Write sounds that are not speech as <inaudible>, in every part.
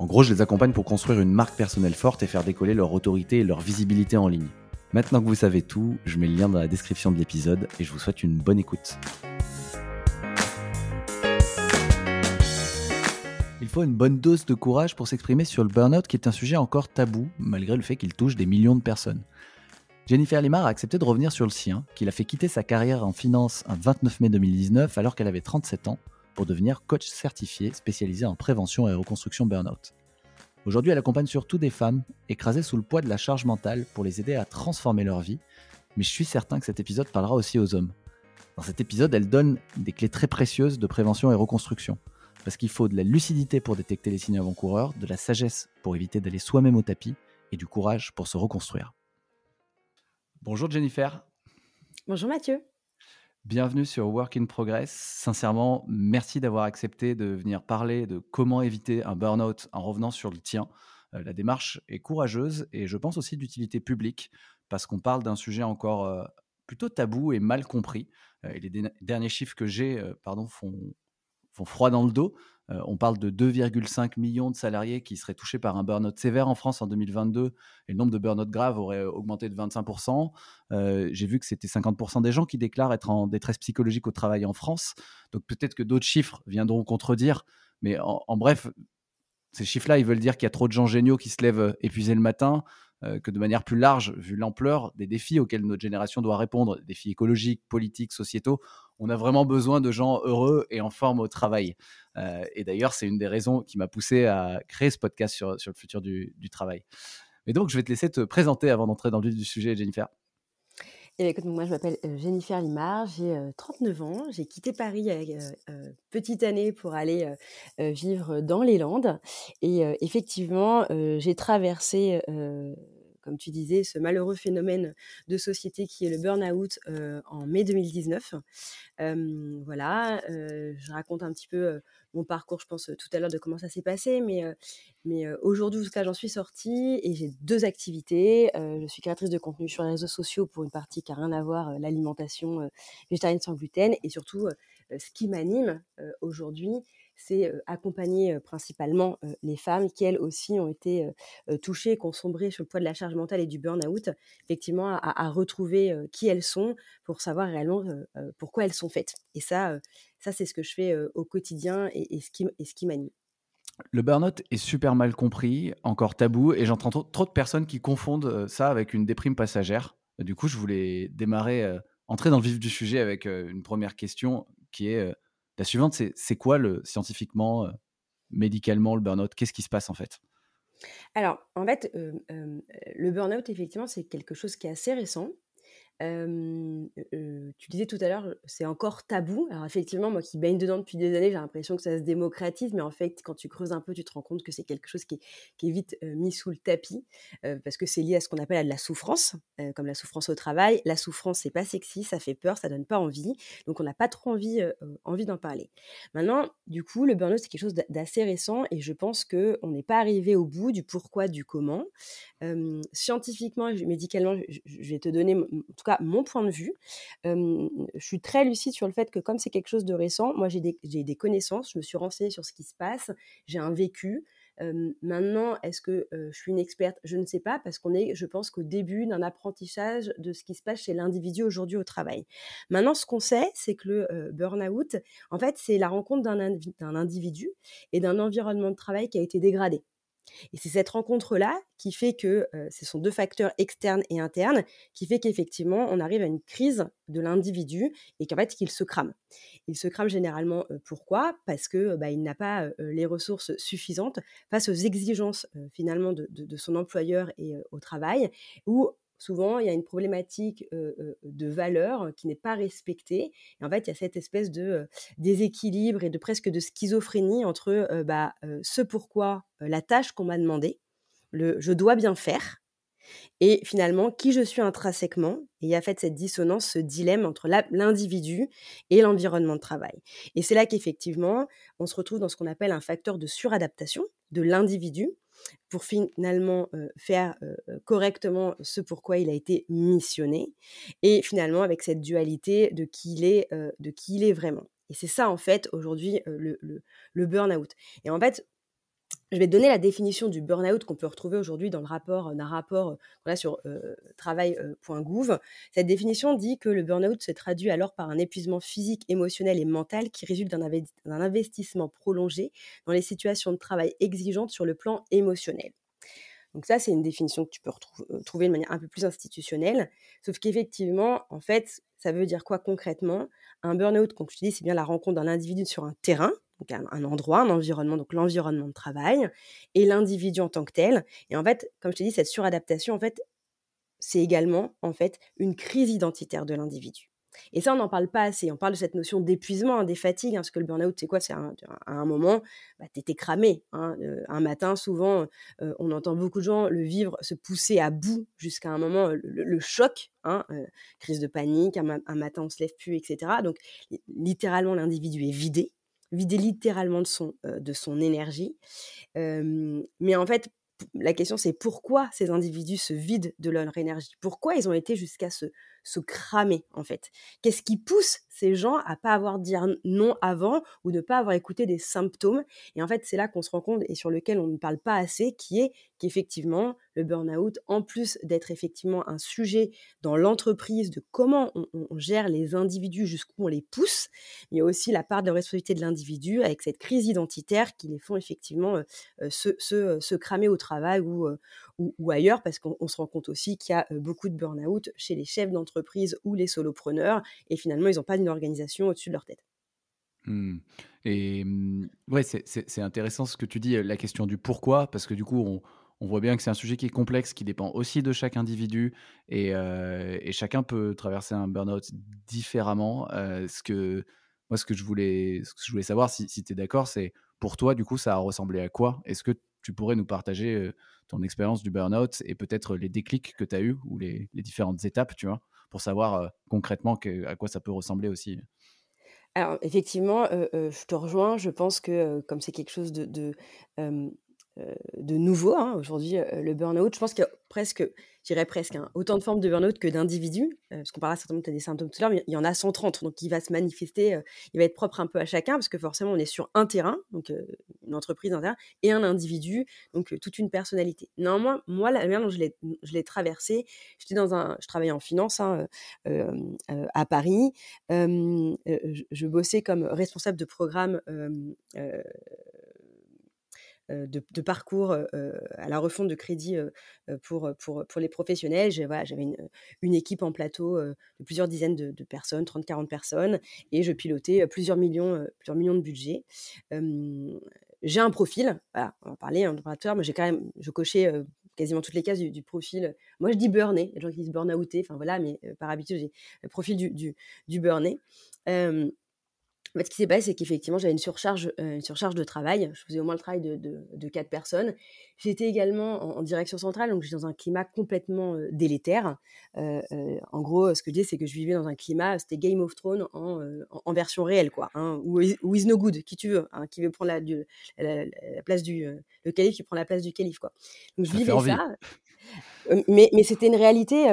En gros, je les accompagne pour construire une marque personnelle forte et faire décoller leur autorité et leur visibilité en ligne. Maintenant que vous savez tout, je mets le lien dans la description de l'épisode et je vous souhaite une bonne écoute. Il faut une bonne dose de courage pour s'exprimer sur le burn-out qui est un sujet encore tabou malgré le fait qu'il touche des millions de personnes. Jennifer Limar a accepté de revenir sur le sien, qu'il a fait quitter sa carrière en finance un 29 mai 2019 alors qu'elle avait 37 ans pour devenir coach certifié spécialisé en prévention et reconstruction burn-out. Aujourd'hui, elle accompagne surtout des femmes écrasées sous le poids de la charge mentale pour les aider à transformer leur vie, mais je suis certain que cet épisode parlera aussi aux hommes. Dans cet épisode, elle donne des clés très précieuses de prévention et reconstruction, parce qu'il faut de la lucidité pour détecter les signes avant-coureurs, de la sagesse pour éviter d'aller soi-même au tapis, et du courage pour se reconstruire. Bonjour Jennifer. Bonjour Mathieu. Bienvenue sur Work in Progress. Sincèrement, merci d'avoir accepté de venir parler de comment éviter un burn-out en revenant sur le tien. Euh, la démarche est courageuse et je pense aussi d'utilité publique parce qu'on parle d'un sujet encore euh, plutôt tabou et mal compris. Euh, les derniers chiffres que j'ai font froid dans le dos. Euh, on parle de 2,5 millions de salariés qui seraient touchés par un burn-out sévère en France en 2022 et le nombre de burn-out graves aurait augmenté de 25%. Euh, j'ai vu que c'était 50% des gens qui déclarent être en détresse psychologique au travail en France. Donc peut-être que d'autres chiffres viendront contredire. Mais en bref, ces chiffres-là, ils veulent dire qu'il y a trop de gens géniaux qui se lèvent épuisés le matin, euh, que de manière plus large, vu l'ampleur des défis auxquels notre génération doit répondre, défis écologiques, politiques, sociétaux, on a vraiment besoin de gens heureux et en forme au travail. Euh, et d'ailleurs, c'est une des raisons qui m'a poussé à créer ce podcast sur, le futur du, travail. Mais donc, je vais te laisser te présenter avant d'entrer dans le vif du sujet, Jennifer. Eh écoute, moi je m'appelle Jennifer Limard, j'ai 39 ans, j'ai quitté Paris petite année pour aller vivre dans les Landes et effectivement j'ai traversé comme tu disais, ce malheureux phénomène de société qui est le burn-out en mai 2019. voilà, je raconte un petit peu parcours, je pense, tout à l'heure de comment ça s'est passé, mais, mais aujourd'hui, cas, j'en suis sortie et j'ai deux activités. je suis créatrice de contenu sur les réseaux sociaux pour une partie qui n'a rien à voir, l'alimentation végétarienne sans gluten, et surtout, ce qui m'anime aujourd'hui, c'est accompagner principalement les femmes qui, elles aussi, ont été touchées, qui ont sombré sur le poids de la charge mentale et du burn-out, effectivement, à, retrouver qui elles sont pour savoir réellement pourquoi elles sont faites. Et ça, ça c'est ce que je fais au quotidien et, ce qui, et ce qui m'anime. Le burn-out est super mal compris, encore tabou, et j'entends trop, de personnes qui confondent ça avec une déprime passagère. Du coup, je voulais démarrer, entrer dans le vif du sujet avec une première question qui est la suivante, c'est quoi le, scientifiquement, euh, médicalement, le burn-out? Qu'est-ce qui se passe en fait? Alors, en fait, le burn-out, effectivement, c'est quelque chose qui est assez récent tu disais tout à l'heure, c'est encore tabou. Alors effectivement, moi qui baigne dedans depuis des années, j'ai l'impression que ça se démocratise, mais en fait, quand tu creuses un peu, tu te rends compte que c'est quelque chose qui est, vite mis sous le tapis, parce que c'est lié à ce qu'on appelle de la souffrance, comme la souffrance au travail. La souffrance, c'est pas sexy, ça fait peur, ça donne pas envie, donc on n'a pas trop envie, envie d'en parler. Maintenant, du coup, le burn-out, c'est quelque chose d'assez récent, et je pense qu'on n'est pas arrivé au bout du pourquoi, du comment. scientifiquement, médicalement, je, vais te donner, en tout mon point de vue. je suis très lucide sur le fait que comme c'est quelque chose de récent, moi j'ai des, connaissances, je me suis renseignée sur ce qui se passe, j'ai un vécu. maintenant, est-ce que je suis une experte? Je ne sais pas, parce qu'on est, je pense, qu'au début d'un apprentissage de ce qui se passe chez l'individu aujourd'hui au travail. Maintenant, ce qu'on sait, c'est que le burn-out, en fait, c'est la rencontre d'un individu et d'un environnement de travail qui a été dégradé. Et c'est cette rencontre-là qui fait que ce sont deux facteurs externes et internes qui fait qu'effectivement, on arrive à une crise de l'individu et qu'en fait, qu'il se crame. Il se crame généralement pourquoi? Parce que bah, il n'a pas les ressources suffisantes face aux exigences finalement de, son employeur et au travail, ou souvent, il y a une problématique de valeur qui n'est pas respectée. Et en fait, il y a cette espèce de déséquilibre et de presque de schizophrénie entre bah, ce pourquoi la tâche qu'on m'a demandé, le je dois bien faire, et finalement qui je suis intrinsèquement. Et il y a fait cette dissonance, ce dilemme entre l'individu et l'environnement de travail. Et c'est là qu'effectivement, on se retrouve dans ce qu'on appelle un facteur de suradaptation de l'individu pour finalement faire correctement ce pourquoi il a été missionné et finalement avec cette dualité de qui il est, de qui il est vraiment. Et c'est ça en fait aujourd'hui le, le, le burn-out. Et en fait, je vais te donner la définition du burn-out qu'on peut retrouver aujourd'hui dans le rapport d'un rapport voilà, sur travail.gouv. Cette définition dit que le burn-out se traduit alors par un épuisement physique, émotionnel et mental qui résulte d'un investissement prolongé dans les situations de travail exigeantes sur le plan émotionnel. Donc ça, c'est une définition que tu peux retrouver de manière un peu plus institutionnelle. Sauf qu'effectivement, en fait, ça veut dire quoi concrètement? Un burn-out, comme je dis, c'est bien la rencontre d'un individu sur un terrain, donc un, endroit, un environnement, donc l'environnement de travail, et l'individu en tant que tel. Et en fait, comme je te dis, cette suradaptation, en fait, c'est également en fait une crise identitaire de l'individu. Et ça, on n'en parle pas assez. On parle de cette notion d'épuisement, hein, des fatigues, hein, parce que le burn-out, c'est quoi? C'est à un moment, bah, tu étais cramé. Hein, euh, un matin, souvent, euh, on entend beaucoup de gens le vivre, se pousser à bout jusqu'à un moment, le, choc, euh, crise de panique, un, un, matin, on se lève plus, etc. Donc, littéralement, l'individu est vidé vidé littéralement de son, de son énergie. mais en fait, la question c'est pourquoi ces individus se vident de leur énergie? Pourquoi ils ont été jusqu'à se, se cramer en fait. Qu'est-ce qui pousse ces gens à pas avoir dit non avant ou ne pas avoir écouté des symptômes? Et en fait, c'est là qu'on se rend compte et sur lequel on ne parle pas assez, qui est qu'effectivement, le burn-out, en plus d'être effectivement un sujet dans l'entreprise de comment on, gère les individus, jusqu'où on les pousse, il y a aussi la part de responsabilité de l'individu avec cette crise identitaire qui les font effectivement euh, euh, se, se, se, cramer au travail ou, euh, ou, ailleurs, parce qu'on se rend compte aussi qu'il y a beaucoup de burn-out chez les chefs d'entreprise ou les solopreneurs, et finalement, ils n'ont pas une organisation au-dessus de leur tête. Mmh. Et mmh, ouais, c'est intéressant ce que tu dis, la question du pourquoi, parce que du coup, on, on voit bien que c'est un sujet qui est complexe, qui dépend aussi de chaque individu, et, et chacun peut traverser un burn-out différemment. ce que, moi, ce que je voulais, je voulais savoir, si, si tu es d'accord, c'est pour toi, du coup, ça a ressemblé à quoi? Est-ce que tu pourrais nous partager ton expérience du burn-out et peut-être les déclics que tu as eu ou les, différentes étapes, tu vois, pour savoir concrètement à quoi ça peut ressembler aussi. Alors, effectivement, je te rejoins. Je pense que comme c'est quelque chose de, de nouveau. Hein, aujourd'hui, le burn-out, je pense qu'il y a presque, je dirais presque, hein, autant de formes de burn-out que d'individus. parce qu'on parlera certainement des symptômes tout à l'heure, mais il y en a 130. Donc, il va se manifester, il va être propre un peu à chacun, parce que forcément, on est sur un terrain, donc une entreprise, un terrain, et un individu, donc toute une personnalité. Néanmoins, moi, la manière dont je l'ai traversé, j'étais dans un, je travaillais en finance hein, à Paris. Je, bossais comme responsable de programme euh, de, parcours euh, euh, à la refonte de crédit pour, pour, pour les professionnels. J'avais une, équipe en plateau de plusieurs dizaines de, personnes, 30-40 personnes, et je pilotais plusieurs millions, plusieurs millions de budget. j'ai un profil, voilà, on va parler, hein, mais j'ai quand même, je cochais quasiment toutes les cases du, profil. Moi, je dis burné, il y a des gens qui disent burn-outé, enfin voilà, mais par habitude, j'ai le profil du, du, du burné ce qui s'est passé, c'est qu'effectivement, j'avais une surcharge, euh, une surcharge de travail. Je faisais au moins le travail de, de, quatre personnes. J'étais également en, direction centrale, donc j'étais dans un climat complètement euh, délétère. Euh, en gros, ce que je dis, c'est que je vivais dans un climat, c'était Game of Thrones en, en, version réelle, quoi. Hein, ou, is, no good, qui tu veux, hein, qui veut prendre la, la, place du le calife, qui prend la place du calife, quoi. Donc je vivais ça. Mais, mais c'était une réalité.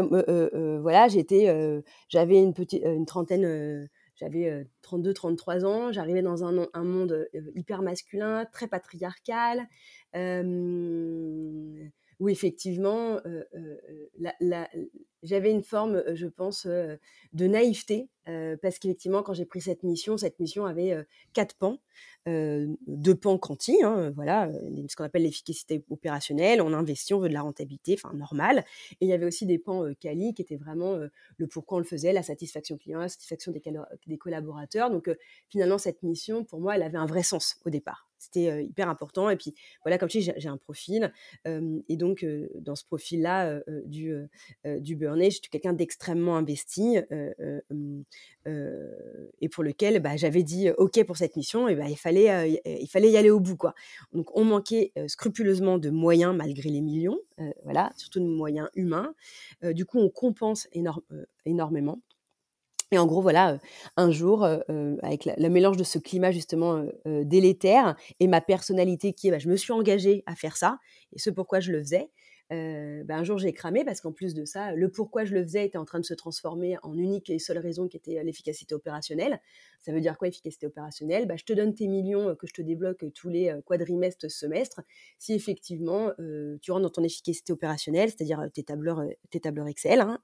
voilà, j'étais, j'avais une petite, une trentaine j'avais 32-33 ans, j'arrivais dans un, un, monde hyper masculin, très patriarcal, où effectivement, j'avais une forme, je pense, de naïveté, parce qu'effectivement, quand j'ai pris cette mission, cette mission avait quatre pans, deux pans quanti, hein, voilà, ce qu'on appelle l'efficacité opérationnelle, on investit, on veut de la rentabilité, enfin normal, et il y avait aussi des pans quali qui étaient vraiment le pourquoi on le faisait, la satisfaction client, la satisfaction des, des collaborateurs. Donc finalement, cette mission, pour moi, elle avait un vrai sens au départ. C'était hyper important. Et puis, voilà, comme tu dis, j'ai un profil. et donc, dans ce profil-là du, du burn-out, j'étais quelqu'un d'extrêmement investi. et pour lequel bah, j'avais dit OK pour cette mission, et bah, il, fallait, il fallait y aller au bout. Quoi. Donc, on manquait scrupuleusement de moyens malgré les millions, voilà, surtout de moyens humains. du coup, on compense énormément. Et en gros, voilà, un jour, avec le mélange de ce climat justement délétère et ma personnalité qui est, bah, je me suis engagée à faire ça, et ce pourquoi je le faisais, bah, un jour j'ai cramé parce qu'en plus de ça, le pourquoi je le faisais était en train de se transformer en unique et seule raison qui était l'efficacité opérationnelle. Ça veut dire quoi, efficacité opérationnelle? Bah, Je te donne tes millions que je te débloque tous les quadrimestres, semestres, si effectivement tu rentres dans ton efficacité opérationnelle, c'est-à-dire tes tableurs, tes tableurs Excel, hein,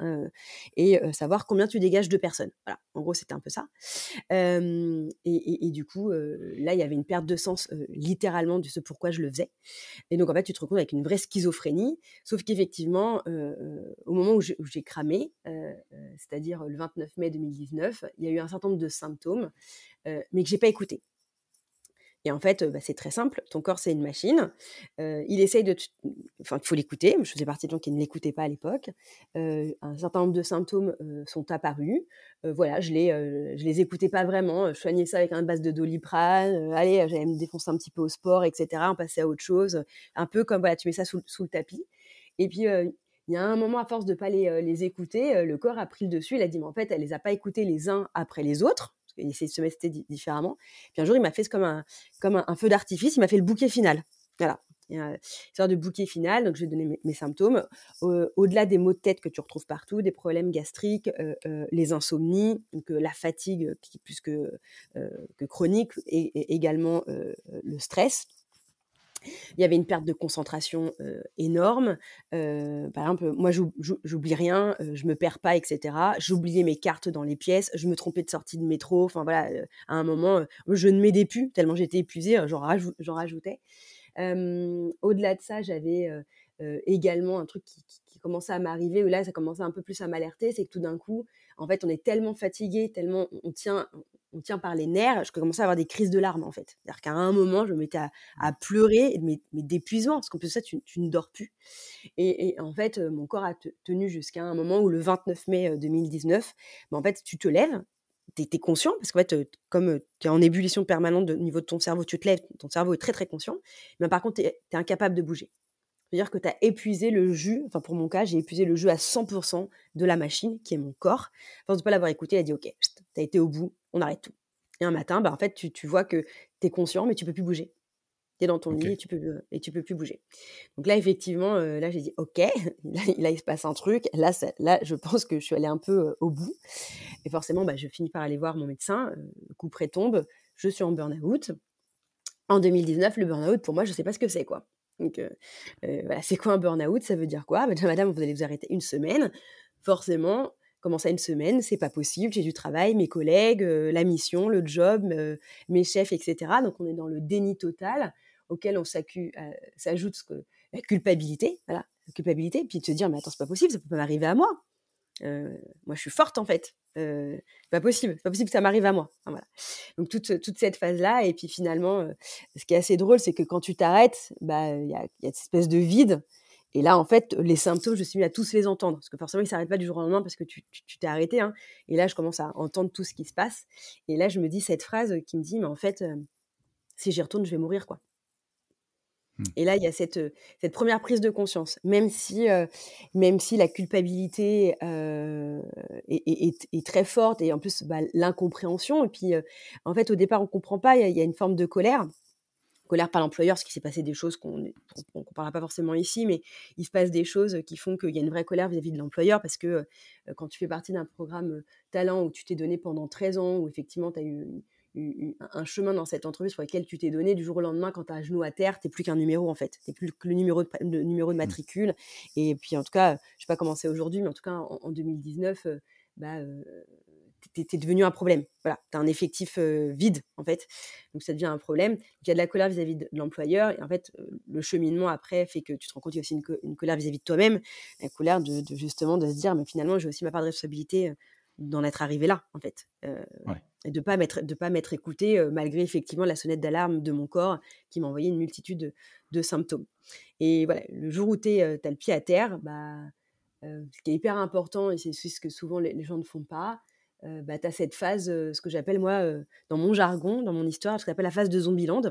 et savoir combien tu dégages de personnes. Voilà, en gros, c'était un peu ça. Et, du coup, là, il y avait une perte de sens littéralement de ce pourquoi je le faisais. Et donc, en fait, tu te retrouves avec une vraie schizophrénie Sauf qu'effectivement, au moment où j'ai cramé, c'est-à-dire le 29 mai 2019, il y a eu un certain nombre de symptômes, mais que j'ai pas écouté. Et en fait, bah, c'est très simple. Ton corps, c'est une machine. il essaye de. Enfin, il faut l'écouter. Je faisais partie de gens qui ne l'écoutaient pas à l'époque. un certain nombre de symptômes sont apparus. voilà, je les, je les écoutais pas vraiment. Je soignais ça avec un base de doliprane. allez, j'allais me défoncer un petit peu au sport, etc. On passait à autre chose. Un peu comme voilà, tu mets ça sous le tapis. Et puis, il y a un moment, à force de ne pas les, les écouter, le corps a pris le dessus. Il a dit, mais en fait, elle les a pas écoutés les uns après les autres, parce qu'il essayait de se mettre différemment. Puis un jour, il m'a fait comme un, comme un, feu d'artifice, il m'a fait le bouquet final. Voilà. Une sorte de bouquet final, donc je vais donner mes, symptômes. Au-delà des maux de tête que tu retrouves partout, des problèmes gastriques, les insomnies, donc, la fatigue qui plus que, que chronique, et également le stress, il y avait une perte de concentration énorme. par exemple, moi, j'oublie rien, je me perds pas, etc. J'oubliais mes cartes dans les pièces, je me trompais de sortie de métro. Enfin voilà, à un moment, je ne m'aidais plus tellement j'étais épuisée, j'en rajoutais. Au-delà de ça, j'avais également un truc qui, qui commençait à m'arriver, où là, ça commençait un peu plus à m'alerter, c'est que tout d'un coup, en fait, on est tellement fatigué, tellement on tient, on tient par les nerfs, je commençais à avoir des crises de larmes en fait. C'est-à-dire qu'à un moment, je me mettais à, pleurer, mais, d'épuisement, parce qu'en plus de ça, tu, ne dors plus. Et, en fait, mon corps a tenu jusqu'à un moment où le 29 mai 2019, bah, en fait, tu te lèves, tu es, conscient, parce qu'en fait, comme tu es en ébullition permanente au niveau de ton cerveau, tu te lèves, ton cerveau est très très conscient, mais par contre, tu es, incapable de bouger. C'est-à-dire que tu as épuisé le jus, enfin pour mon cas, j'ai épuisé le jus à 100% de la machine, qui est mon corps. Enfin, de ne pas l'avoir écouté, elle a dit, OK, tu as été au bout, on arrête tout. Et un matin, bah, en fait, tu, vois que tu es conscient, mais tu peux plus bouger. Tu es dans ton lit et tu, peux, et tu peux plus bouger. Donc là, effectivement, là, j'ai dit, OK, <laughs> là, il se passe un truc. Là, là, je pense que je suis allée un peu au bout. Et forcément, bah, je finis par aller voir mon médecin. le coup près tombe, je suis en burn-out. En 2019, le burn-out, pour moi, je ne sais pas ce que c'est, quoi. Donc, voilà, c'est quoi un burn-out? Ça veut dire quoi? Bah, Madame, vous allez vous arrêter une semaine. Forcément, Comment ça, une semaine C'est pas possible. J'ai du travail, mes collègues, euh, la mission, le job, euh, mes chefs, etc. Donc, on est dans le déni total auquel on euh, s'ajoute la culpabilité. Voilà, la culpabilité. Puis de se dire, mais attends, c'est pas possible, ça peut pas m'arriver à moi. moi, je suis forte en fait. c'est pas possible, pas possible que ça m'arrive à moi. Donc toute, toute cette phase-là, et puis finalement, ce qui est assez drôle, c'est que quand tu t'arrêtes, bah il y a cette espèce de vide et là, en fait, les symptômes, je suis mis à tous les entendre. Parce que forcément, ils ne s'arrêtent pas du jour au lendemain parce que tu t'es arrêté. Hein. Et là, je commence à entendre tout ce qui se passe. Et là, je me dis cette phrase qui me dit, mais en fait, si j'y retourne, je vais mourir, quoi. Mmh. Et là, il y a cette, cette première prise de conscience. Même si, même si la culpabilité est, très forte et en plus, bah, l'incompréhension. Et puis, en fait, au départ, on ne comprend pas. Il y, a une forme de colère colère par l'employeur, parce qu'il s'est passé des choses qu'on ne parlera pas forcément ici, mais il se passe des choses qui font qu'il y a une vraie colère vis-à-vis de l'employeur, parce que euh, quand tu fais partie d'un programme euh, talent où tu t'es donné pendant 13 ans, où effectivement tu as eu, un chemin dans cette entreprise pour lequel tu t'es donné, du jour au lendemain, quand tu as un genou à terre, tu n'es plus qu'un numéro en fait, tu plus que le numéro de, numéro de mmh. matricule. Et puis en tout cas, je ne sais pas comment c'est aujourd'hui, mais en tout cas en, 2019, bah, tu es, devenu un problème. Voilà, tu as un effectif vide, en fait. Donc, ça devient un problème. il y a de la colère vis-à-vis de l'employeur. Et en fait, le cheminement après fait que tu te rends compte qu'il y a aussi une, colère vis-à-vis de toi-même. La colère de, justement de se dire, mais finalement, j'ai aussi ma part de responsabilité d'en être arrivé là, en fait. et de pas m'être de pas m'être écoutée malgré effectivement la sonnette d'alarme de mon corps qui m'envoyait une multitude de, symptômes. Et voilà, le jour où tu as le pied à terre, bah, ce qui est hyper important, et c'est ce que souvent les, gens ne font pas, bah, tu as cette phase, ce que j'appelle moi, dans mon jargon, dans mon histoire, ce qu'on appelle la phase de Zombieland.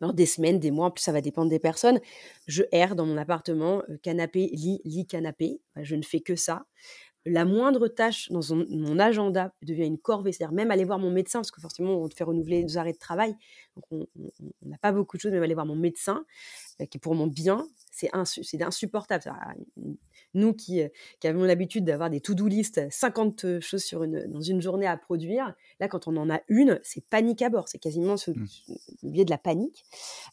Dans des semaines, des mois, en plus ça va dépendre des personnes. Je erre dans mon appartement, canapé, lit, lit, canapé. Je ne fais que ça la moindre tâche dans mon agenda devient une corvée. C'est-à-dire même aller voir mon médecin, parce que forcément, on te fait renouveler nos arrêts de travail. On n'a pas beaucoup de choses, même aller voir mon médecin, euh, qui pour mon bien, c'est insupportable. Nous qui, euh, qui avons l'habitude d'avoir des to-do list, 50 choses sur une, dans une journée à produire, là, quand on en a une, c'est panique à bord. C'est quasiment ce, mmh. le biais de la panique.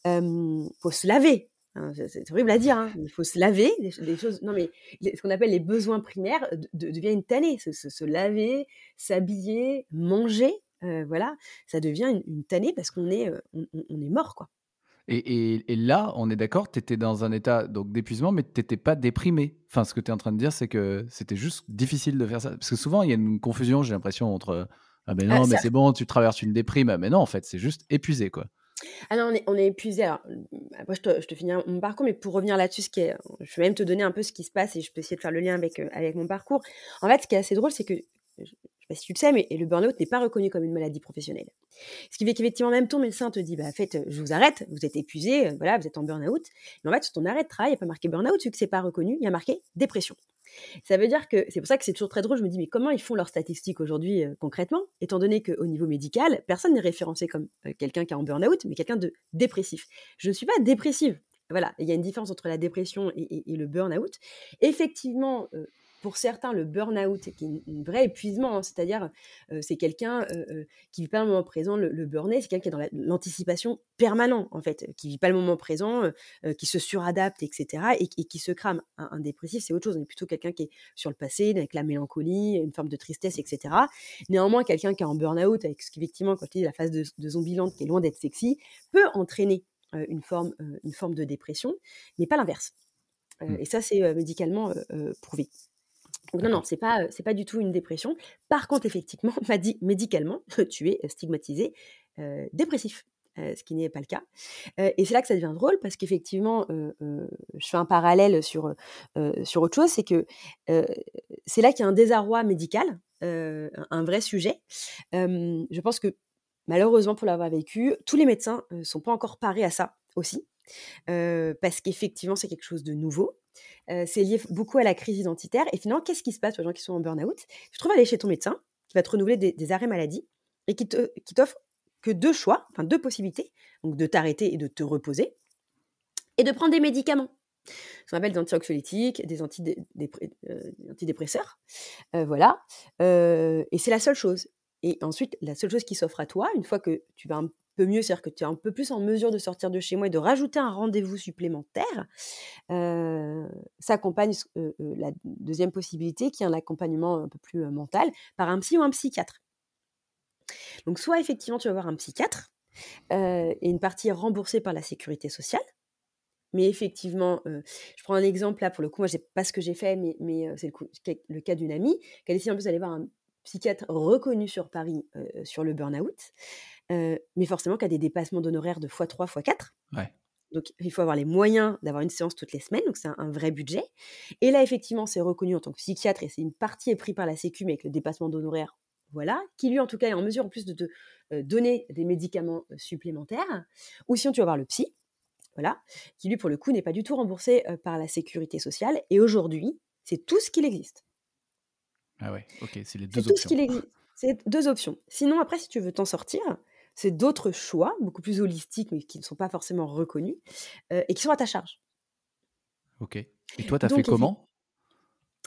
Il faut se laver. Hein, c'est horrible à dire, hein, il faut se laver, des, choses. Non, mais ce qu'on appelle les besoins primaires devient une tannée. Se, laver, s'habiller, manger, euh, voilà, ça devient une, tannée parce qu'on est, euh, on, est mort, quoi. Et, là, on est d'accord, tu étais dans un état d'épuisement, mais tu n'étais pas déprimé. Enfin, ce que tu es en train de dire, c'est que c'était juste difficile de faire ça. Parce que souvent, il y a une confusion, j'ai l'impression, entre Ah ben non, mais c'est bon, tu traverses une déprime. Ah, mais non, en fait, c'est juste épuisé, quoi. Ah non, on est, on est épuisé. Alors, après, je te, je te finis mon parcours, mais pour revenir là-dessus, ce qui est, je vais même te donner un peu ce qui se passe et je peux essayer de faire le lien avec, euh, avec mon parcours. En fait, ce qui est assez drôle, c'est que, je ne sais pas si tu le sais, mais le burn-out n'est pas reconnu comme une maladie professionnelle. Ce qui fait qu'effectivement, même ton médecin te dit, bah, fait, je vous arrête, vous êtes épuisé, euh, voilà, vous êtes en burn-out. Mais en fait, sur ton arrêt de travail, il n'y a pas marqué burn-out, vu que c'est pas reconnu, il y a marqué dépression. Ça veut dire que c'est pour ça que c'est toujours très drôle. Je me dis, mais comment ils font leurs statistiques aujourd'hui euh, concrètement, étant donné qu'au niveau médical, personne n'est référencé comme euh, quelqu'un qui est en burn-out, mais quelqu'un de dépressif. Je ne suis pas dépressive. Voilà, il y a une différence entre la dépression et, le burn-out. Effectivement, pour certains, le burn-out, est un vrai épuisement, hein, c'est-à-dire euh, c'est quelqu'un euh, euh, qui vit pas le moment présent, le, le burn-out, c'est quelqu'un qui est dans l'anticipation permanente, en fait, qui vit pas le moment présent, qui se suradapte, etc., et, qui se crame. Un, dépressif, c'est autre chose, on est plutôt quelqu'un qui est sur le passé, avec la mélancolie, une forme de tristesse, etc. Néanmoins, quelqu'un qui est en burn-out, avec ce qu'effectivement, quand tu dis la phase de, de zombieland, qui est loin d'être sexy, peut entraîner une, forme, une forme de dépression, mais pas l'inverse. Mmh. Et ça, c'est médicalement prouvé. Donc non, non, c'est pas, c'est pas du tout une dépression. Par contre, effectivement, <laughs> m'a dit médicalement, <laughs> tu es stigmatisé dépressif. ce qui n'est pas le cas. et c'est là que ça devient drôle parce qu'effectivement, je fais un parallèle sur, sur autre chose, c'est que c'est là qu'il y a un désarroi médical, un vrai sujet. je pense que malheureusement, pour l'avoir vécu, tous les médecins ne sont pas encore parés à ça aussi, parce qu'effectivement, c'est quelque chose de nouveau c'est lié beaucoup à la crise identitaire. Et finalement, qu'est-ce qui se passe les gens qui sont en burn-out? Tu te trouves aller chez ton médecin, qui va te renouveler des, arrêts maladie, et qui, te, qui t'offre que deux choix, enfin deux possibilités, donc de t'arrêter et de te reposer, et de prendre des médicaments. Ce qu'on appelle des antioxylétiques, des antidépresseurs. voilà. et c'est la seule chose. Et ensuite, la seule chose qui s'offre à toi, une fois que tu vas un peu mieux, c'est-à-dire que tu es un peu plus en mesure de sortir de chez moi et de rajouter un rendez-vous supplémentaire, euh, ça accompagne la deuxième possibilité, qui est un accompagnement un peu plus mental, par un psy ou un psychiatre. Donc soit effectivement tu vas voir un psychiatre, et une partie est remboursée par la sécurité sociale, mais effectivement, je prends un exemple là, pour le coup, moi, sais pas ce que j'ai fait, mais, mais c'est le, cas d'une amie qui a décidé en plus d'aller voir un psychiatre reconnu sur Paris sur le burn-out mais forcément qui a des dépassements d'honoraires de x3, x4. Donc, il faut avoir les moyens d'avoir une séance toutes les semaines, donc c'est un, vrai budget. Et là, effectivement, c'est reconnu en tant que psychiatre et c'est une partie est prise par la Sécu, mais avec le dépassement d'honoraires, voilà, qui lui, en tout cas, est en mesure en plus de te donner des médicaments supplémentaires. Ou sinon, tu vas voir le psy, voilà, qui lui, pour le coup, n'est pas du tout remboursé par la sécurité sociale. Et aujourd'hui, c'est tout ce qu'il existe. Ah ouais, ok, c'est les deux options. Tout ce qu'il existe. C'est deux options. Sinon, après, si tu veux t'en sortir, c'est d'autres choix, beaucoup plus holistiques, mais qui ne sont pas forcément reconnus, et qui sont à ta charge. Ok. Et toi, tu as fait comment?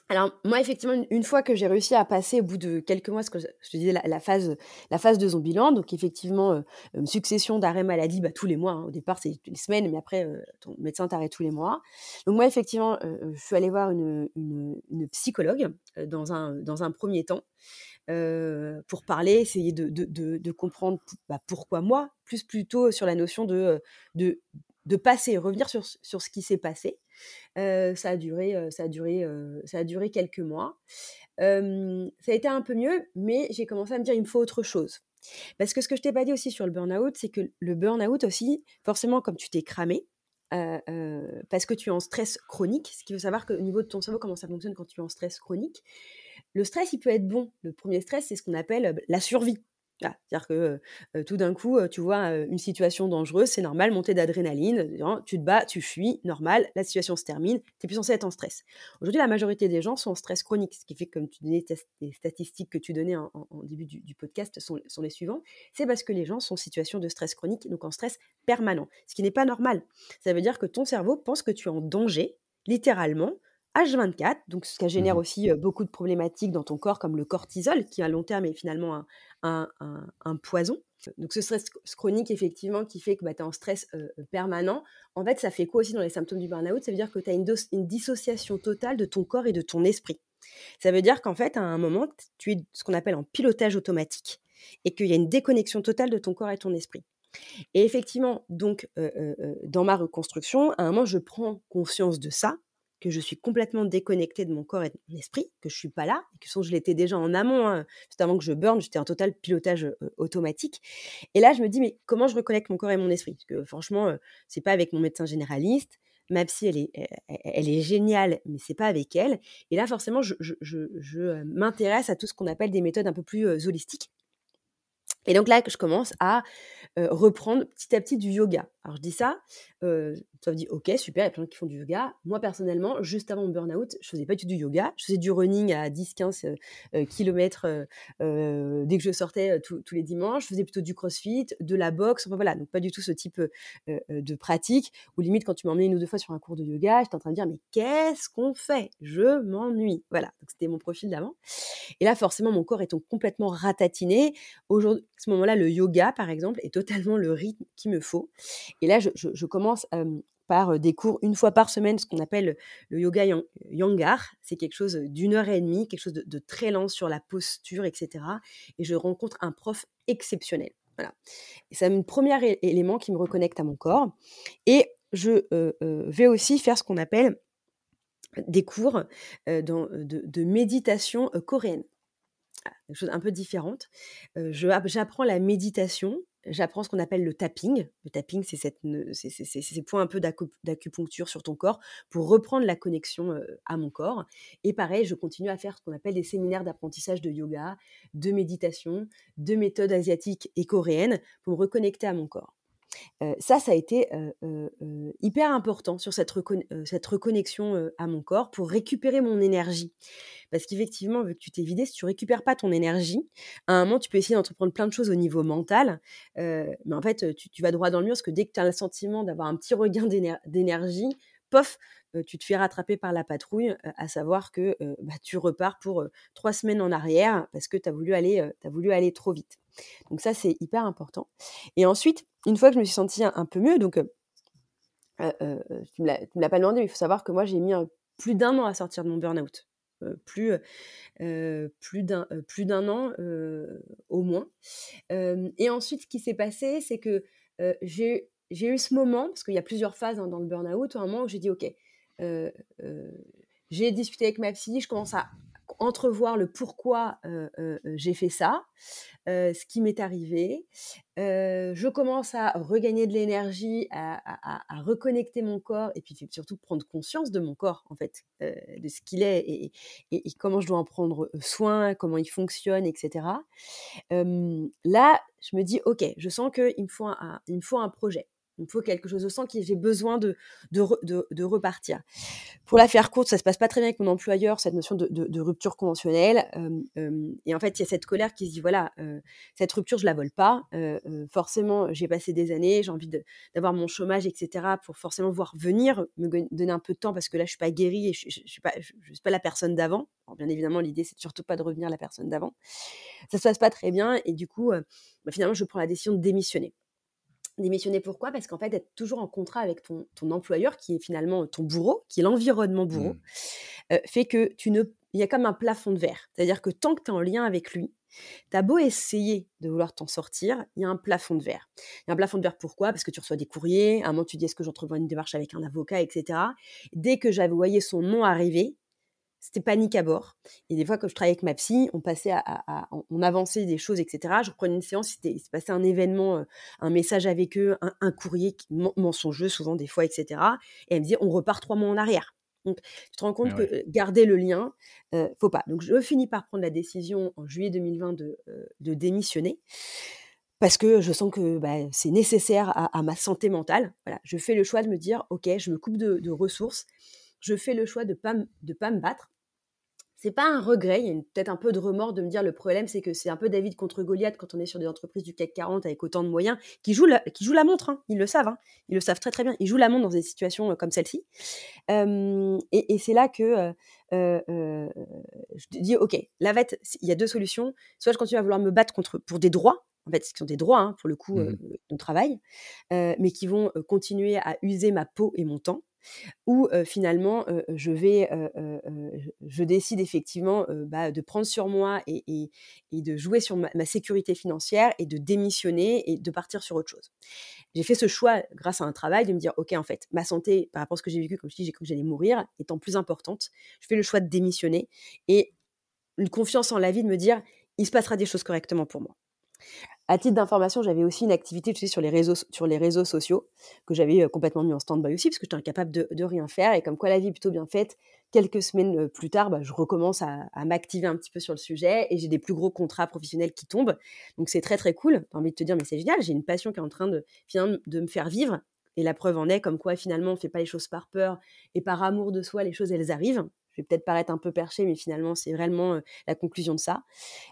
Alors moi effectivement une fois que j'ai réussi à passer au bout de quelques mois ce que je te disais la, phase la phase de Zombieland donc effectivement une succession d'arrêts maladie bah, tous les mois hein. au départ c'est les semaines mais après ton médecin t'arrête tous les mois donc moi effectivement je suis allée voir une, une, psychologue dans un dans un premier temps pour parler, essayer de, comprendre bah, pourquoi moi, plus plutôt sur la notion de, de, de passer, revenir sur, ce qui s'est passé, ça a duré, ça a duré, ça a duré quelques mois. ça a été un peu mieux, mais j'ai commencé à me dire il me faut autre chose. Parce que ce que je t'ai pas dit aussi sur le burn-out, c'est que le burn-out aussi, forcément, comme tu t'es cramé, parce que tu es en stress chronique, ce qui veut savoir qu'au niveau de ton cerveau, comment ça fonctionne quand tu es en stress chronique, le stress, il peut être bon. Le premier stress, c'est ce qu'on appelle la survie. Ah, c'est-à-dire que tout d'un coup, tu vois une situation dangereuse, c'est normal, montée d'adrénaline, tu te bats, tu fuis, normal, la situation se termine, tu n'es plus censé être en stress. Aujourd'hui, la majorité des gens sont en stress chronique, ce qui fait que, comme tu donnais les statistiques que tu donnais en, début du, podcast sont, sont, les suivants, c'est parce que les gens sont en situation de stress chronique, donc en stress permanent, ce qui n'est pas normal. Ça veut dire que ton cerveau pense que tu es en danger, littéralement, H24, donc ce qui génère mmh aussi beaucoup de problématiques dans ton corps, comme le cortisol, qui à long terme est finalement un, poison. Donc ce stress chronique, effectivement, qui fait que bah, tu es en stress permanent, en fait, ça fait quoi aussi dans les symptômes du burn-out? Ça veut dire que tu as une, une, dissociation totale de ton corps et de ton esprit. Ça veut dire qu'en fait, à un moment, tu es ce qu'on appelle en pilotage automatique et qu'il y a une déconnexion totale de ton corps et ton esprit. Et effectivement, donc, dans ma reconstruction, à un moment, je prends conscience de ça que je suis complètement déconnectée de mon corps et de mon esprit, que je suis pas là, et que je l'étais déjà en amont, hein, juste avant que je burn, j'étais en total pilotage automatique. Et là, je me dis, mais comment je reconnecte mon corps et mon esprit? Parce que franchement, c'est pas avec mon médecin généraliste. Ma psy, elle est, elle, est géniale, mais c'est pas avec elle. Et là, forcément, je m'intéresse à tout ce qu'on appelle des méthodes un peu plus holistiques. Et donc là, je commence à reprendre petit à petit du yoga. Alors je dis ça, euh, ça me dit ok super, il y a plein de gens qui font du yoga. Moi personnellement, juste avant mon burn-out, je faisais pas du tout du yoga. Je faisais du running à 10-15 km dès que je sortais tous les dimanches. Je faisais plutôt du crossfit, de la boxe. Enfin voilà, donc pas du tout ce type de pratique. Ou limite quand tu m'emmenais une ou deux fois sur un cours de yoga, j'étais en train de dire mais qu'est-ce qu'on fait? Je m'ennuie. Voilà, donc c'était mon profil d'avant. Et là forcément mon corps étant complètement ratatiné. Aujourd'hui, à ce moment-là, le yoga par exemple est totalement le rythme qu'il me faut. Et là, je, commence par des cours une fois par semaine, ce qu'on appelle le yoga yangar. C'est quelque chose d'une heure et demie, quelque chose de, très lent sur la posture, etc. Et je rencontre un prof exceptionnel. Voilà. C'est un premier élément qui me reconnecte à mon corps. Et je vais aussi faire ce qu'on appelle des cours de, méditation coréenne. Des choses un peu différentes. J'apprends la méditation j'apprends ce qu'on appelle le tapping. Le tapping, c'est ces points un peu d'acupuncture sur ton corps pour reprendre la connexion à mon corps. Et pareil, je continue à faire ce qu'on appelle des séminaires d'apprentissage de yoga, de méditation, de méthodes asiatiques et coréennes pour me reconnecter à mon corps ça, ça a été hyper important sur cette, cette reconnexion à mon corps pour récupérer mon énergie. Parce qu'effectivement, vu que tu t'es vidé, si tu récupères pas ton énergie, à un moment, tu peux essayer d'entreprendre plein de choses au niveau mental, mais en fait, tu, vas droit dans le mur parce que dès que tu as le sentiment d'avoir un petit regain d'énergie, pof, tu te fais rattraper par la patrouille, à savoir que bah, tu repars pour trois semaines en arrière parce que tu as, voulu aller, as voulu aller trop vite. Donc ça, c'est hyper important. Et ensuite, une fois que je me suis sentie un, peu mieux, donc tu ne me l'as pas demandé, mais il faut savoir que moi, j'ai mis plus d'un an à sortir de mon burn-out. plus plus d'un plus d'un an au moins. et ensuite, ce qui s'est passé, c'est que j'ai j'ai eu ce moment, parce qu'il y a plusieurs phases hein, dans le burn-out, un moment où j'ai dit, OK, j'ai discuté avec ma psy, je commence à entrevoir le pourquoi j'ai fait ça, ce qui m'est arrivé. je commence à regagner de l'énergie, à, reconnecter mon corps et puis surtout prendre conscience de mon corps, en fait, de ce qu'il est et, comment je dois en prendre soin, comment il fonctionne, etc. là, je me dis, OK, je sens qu'il me faut un projet. Il me faut quelque chose au sang qui j'ai besoin de, repartir. Pour la faire courte, ça se passe pas très bien avec mon employeur, cette notion de, rupture conventionnelle. et en fait, il y a cette colère qui se dit voilà, cette rupture, je la vole pas. forcément, j'ai passé des années, j'ai envie d'avoir mon chômage, etc. pour forcément voir venir, me donner un peu de temps parce que là, je suis pas guérie et je, je, suis pas, je, suis pas la personne d'avant. Bien évidemment, l'idée, c'est surtout pas de revenir la personne d'avant. Ça se passe pas très bien et du coup, bah, finalement, je prends la décision de démissionner. Démissionner pourquoi? Parce qu'en fait, être toujours en contrat avec ton, ton, employeur, qui est finalement ton bourreau, qui est l'environnement bourreau, mmh. fait que tu ne. Il y a comme un plafond de verre. C'est-à-dire que tant que tu es en lien avec lui, Tu as beau essayer de vouloir t'en sortir, il y a un plafond de verre. Il y a un plafond de verre pourquoi? Parce que tu reçois des courriers, à un moment tu dis est-ce que j'entrevois une démarche avec un avocat, etc. Dès que j'avais voyé son nom arriver, c'était panique à bord. Et des fois, quand je travaillais avec ma psy, on passait à, on avançait des choses, etc. Je reprenais une séance, il se passait un événement, euh, un message avec eux, un, courrier mensongeux souvent des fois, etc. Et elle me disait, on repart trois mois en arrière. Donc, tu te rends compte que euh, garder le lien, euh, faut pas. Donc, je finis par prendre la décision en juillet 2020 de, de démissionner parce que je sens que bah, c'est nécessaire à, ma santé mentale. Voilà, je fais le choix de me dire, ok, je me coupe de, de ressources je fais le choix de pas de pas me battre. C'est pas un regret, il y a peut-être un peu de remords de me dire le problème c'est que c'est un peu David contre Goliath quand on est sur des entreprises du CAC 40 avec autant de moyens qui jouent la, qui jouent la montre, hein. ils le savent, hein. ils le savent très très bien, ils jouent la montre dans des situations euh, comme celle-ci. et, c'est là que euh, euh, je dis ok, la vette, il y a deux solutions, soit je continue à vouloir me battre contre pour des droits, en fait, qui sont des droits hein, pour le coup mmh de travail, mais qui vont continuer à user ma peau et mon temps où finalement je vais, je décide effectivement bah, de prendre sur moi et, de jouer sur ma, sécurité financière et de démissionner et de partir sur autre chose. J'ai fait ce choix grâce à un travail de me dire ok en fait ma santé par rapport à ce que j'ai vécu comme je dis j'ai cru que j'allais mourir étant plus importante, je fais le choix de démissionner et une confiance en la vie de me dire il se passera des choses correctement pour moi. À titre d'information, j'avais aussi une activité tu sais, sur, les réseaux, sur les réseaux sociaux que j'avais complètement mis en stand-by aussi parce que j'étais incapable de, rien faire. Et comme quoi la vie est plutôt bien faite, quelques semaines plus tard, bah, je recommence à, m'activer un petit peu sur le sujet et j'ai des plus gros contrats professionnels qui tombent. Donc c'est très très cool. J'ai envie de te dire, mais c'est génial, j'ai une passion qui est en train de, de me faire vivre. Et la preuve en est comme quoi finalement on ne fait pas les choses par peur et par amour de soi, les choses elles arrivent vais peut-être paraître un peu perché, mais finalement, c'est vraiment la conclusion de ça.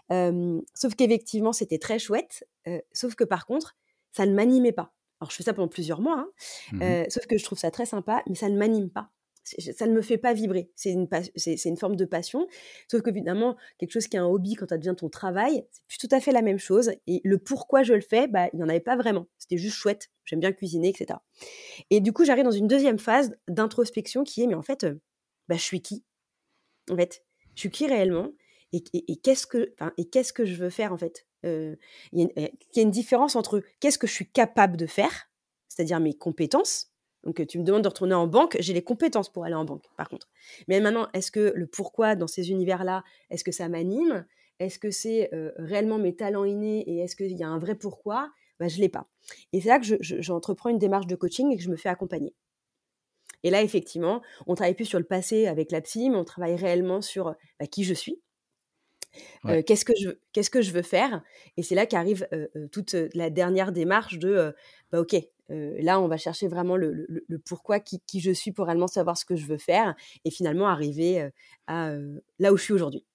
sauf qu'effectivement, c'était très chouette. sauf que par contre, ça ne m'animait pas. Alors, je fais ça pendant plusieurs mois, hein, mmh sauf que je trouve ça très sympa, mais ça ne m'anime pas. Ça ne me fait pas vibrer. C'est une, c'est, une forme de passion. Sauf que, évidemment, quelque chose qui est un hobby quand ça devient ton travail, c'est plus tout à fait la même chose. Et le pourquoi je le fais, bah, il n'y en avait pas vraiment. C'était juste chouette. J'aime bien cuisiner, etc. Et du coup, j'arrive dans une deuxième phase d'introspection qui est, mais en fait, bah, je suis qui? En fait. Je suis qui réellement et, qu'est-ce que, et qu'est-ce que je veux faire en fait Il y, a une différence entre qu'est-ce que je suis capable de faire, c'est-à-dire mes compétences. Donc tu me demandes de retourner en banque, j'ai les compétences pour aller en banque, par contre. Mais maintenant, est-ce que le pourquoi dans ces univers-là, est-ce que ça m'anime? Est-ce que c'est réellement mes talents innés et est-ce qu'il y a un vrai pourquoi? Bah, Je ne l'ai pas. Et c'est là que j'entreprends une démarche de coaching et que je me fais accompagner. Et là, effectivement, on travaille plus sur le passé avec la psy, mais on travaille réellement sur bah, qui je suis. qu'est-ce que je qu'est-ce que je veux faire? Et c'est là qu'arrive toute la dernière démarche de bah, ok là on va chercher vraiment le, pourquoi qui, qui, je suis pour réellement savoir ce que je veux faire et finalement arriver à là où je suis aujourd'hui.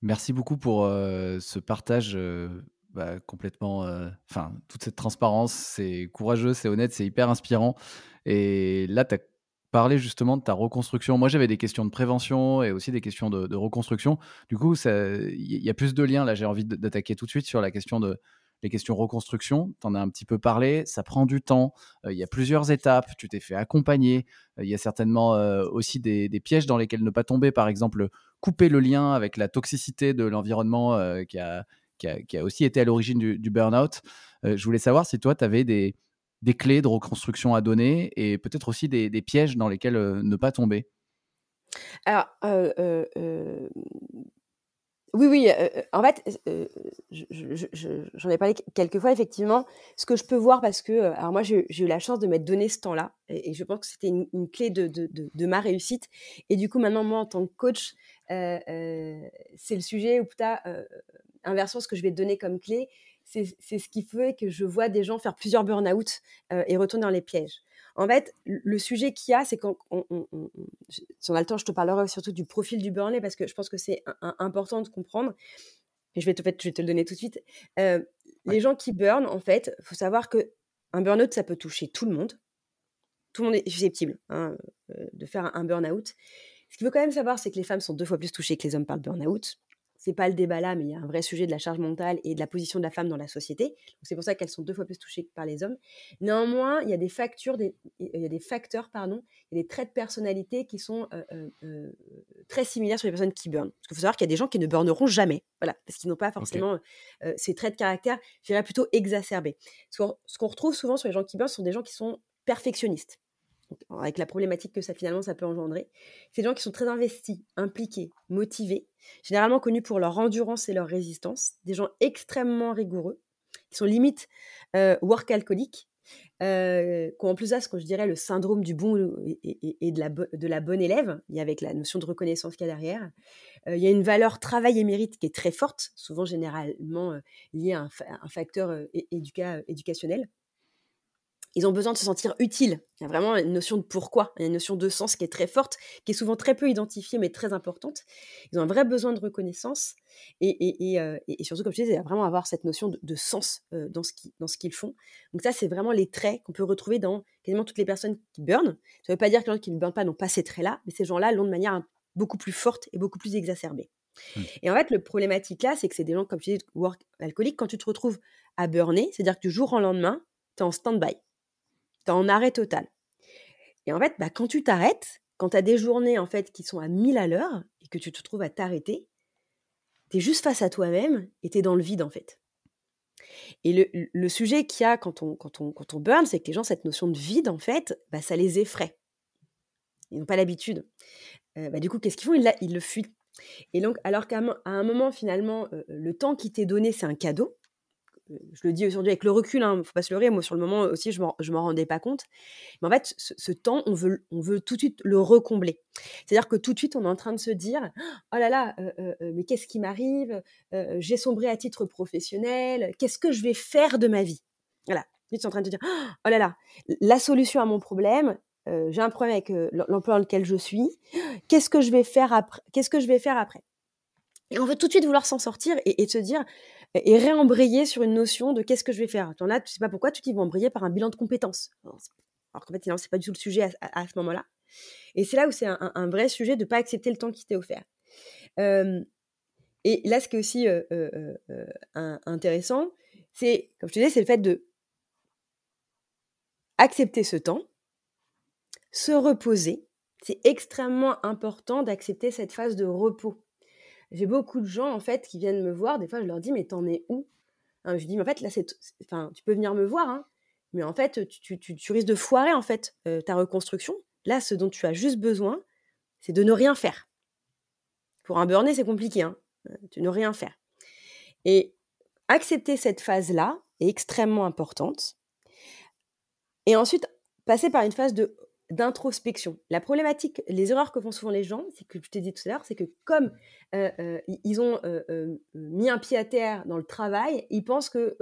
Merci beaucoup pour ce partage bah, complètement enfin toute cette transparence c'est courageux c'est honnête c'est hyper inspirant et là, tu as parlé justement de ta reconstruction. Moi, j'avais des questions de prévention et aussi des questions de, reconstruction. Du coup, il y a plus de liens. Là, j'ai envie d'attaquer tout de suite sur la question de les questions reconstruction. Tu en as un petit peu parlé. Ça prend du temps. Euh, il y a plusieurs étapes. Tu t'es fait accompagner. Euh, il y a certainement euh, aussi des, pièges dans lesquels ne pas tomber. Par exemple, couper le lien avec la toxicité de l'environnement qui a, qui, a, aussi été à l'origine du, du burn-out. je voulais savoir si toi, tu avais des clés de reconstruction à donner et peut-être aussi des, pièges dans lesquels ne pas tomber Alors, oui, oui, en fait, j'en ai parlé quelques fois, effectivement. Ce que je peux voir, parce que, alors moi, j'ai eu la chance de m'être donné ce temps-là, et, je pense que c'était une, clé de, de, ma réussite. Et du coup, maintenant, moi, en tant que coach, c'est le sujet où, putain, inversement, ce que je vais te donner comme clé, c'est ce qui fait que je vois des gens faire plusieurs burn-out euh, et retourner dans les pièges. En fait, le sujet qu'il y a, c'est quand on, si on a le temps, je te parlerai surtout du profil du burn-out parce que je pense que c'est important de comprendre. Et je vais te, je vais te le donner tout de suite. Euh, les gens qui burn, en fait, il faut savoir que un burn-out, ça peut toucher tout le monde. Tout le monde est susceptible hein, euh, de faire un burn-out. Ce qu'il faut quand même savoir, c'est que les femmes sont deux fois plus touchées que les hommes par le burn-out. C'est pas le débat là, mais il y a un vrai sujet de la charge mentale et de la position de la femme dans la société. C'est pour ça qu'elles sont deux fois plus touchées que par les hommes. Néanmoins, il y a des factures, des, il y a des facteurs, pardon, il y a des traits de personnalité qui sont très similaires sur les personnes qui burnent. Parce qu'il faut savoir qu'il y a des gens qui ne burneront jamais, voilà, parce qu'ils n'ont pas forcément ces traits de caractère, je dirais plutôt exacerbés. Ce qu'on retrouve souvent sur les gens qui burnent sont des gens qui sont perfectionnistes avec la problématique que ça finalement ça peut engendrer. C'est des gens qui sont très investis, impliqués, motivés, généralement connus pour leur endurance et leur résistance, des gens extrêmement rigoureux, qui sont limite euh, work alcooliques, euh, qui ont en plus à ce que je dirais le syndrome du bon et, de, la de, la bonne élève, a avec la notion de reconnaissance qu'il y a derrière. Euh, il y a une valeur travail et mérite qui est très forte, souvent généralement liée à un, facteur éducationnel. Ils ont besoin de se sentir utiles. Il y a vraiment une notion de pourquoi, il y a une notion de sens qui est très forte, qui est souvent très peu identifiée, mais très importante. Ils ont un vrai besoin de reconnaissance. Et, euh, surtout, comme je disais, vraiment avoir cette notion de, sens euh, dans ce qu'ils font. Donc ça, c'est vraiment les traits qu'on peut retrouver dans quasiment toutes les personnes qui burnent. Ça ne veut pas dire que les gens qui ne burnent pas n'ont pas ces traits-là, mais ces gens-là l'ont de manière beaucoup plus forte et beaucoup plus exacerbée. Mmh. Et en fait, le problématique là, c'est que c'est des gens, comme je disais, work alcooliques. Quand tu te retrouves à burner, c'est-à-dire que du jour au lendemain, tu es en stand-by en arrêt total. Et en fait, bah, quand tu t'arrêtes, quand tu as des journées en fait qui sont à 1000 à l'heure et que tu te trouves à t'arrêter, tu es juste face à toi-même et tu es dans le vide en fait. Et le, sujet qu'il y a quand on, quand on, burn, c'est que les gens, cette notion de vide, en fait, bah, ça les effraie. Ils n'ont pas l'habitude. Euh, bah, du coup, qu'est-ce qu'ils font? Ils, ils, le fuient. Et donc, alors qu'à un moment, finalement, euh, le temps qui t'est donné, c'est un cadeau, je le dis aujourd'hui avec le recul, ne faut pas se leurrer, moi sur le moment aussi, je m'en rendais pas compte. Mais en fait, ce, temps, on veut, on veut tout de suite le recombler. C'est-à-dire que tout de suite, on est en train de se dire, oh là là, euh, euh, euh, mais qu'est-ce qui m'arrive? J'ai sombré à titre professionnel, qu'est-ce que je vais faire de ma vie? Voilà, tu es en train de te dire, oh là là, la solution à mon problème, j'ai un problème avec l'emploi dans lequel je suis, qu'est-ce que je vais faire après Qu'est-ce que je vais faire après? Et on veut tout de suite vouloir s'en sortir et, et se dire, et réembrayer sur une notion de qu'est-ce que je vais faire. En as, tu sais pas pourquoi, tu dis vont embrayer par un bilan de compétences. Alors qu'en fait, non, c'est pas du tout le sujet à, ce moment-là. Et c'est là où c'est un, vrai sujet de ne pas accepter le temps qui t'est offert. et là, ce qui est aussi intéressant, c'est, comme je te disais, c'est le fait de accepter ce temps, se reposer. C'est extrêmement important d'accepter cette phase de repos j'ai beaucoup de gens en fait qui viennent me voir. Des fois, je leur dis mais t'en es où? Hein, Je dis mais en fait là c'est, enfin tu peux venir me voir, hein, mais en fait tu, tu, tu, risques de foirer en fait euh, ta reconstruction. Là, ce dont tu as juste besoin, c'est de ne rien faire. Pour un burn c'est compliqué, hein, de ne rien faire. Et accepter cette phase là est extrêmement importante. Et ensuite passer par une phase de d'introspection. La problématique, les erreurs que font souvent les gens, c'est que je t'ai dit tout à l'heure, c'est que comme euh, euh, ils ont euh, mis un pied à terre dans le travail, ils pensent que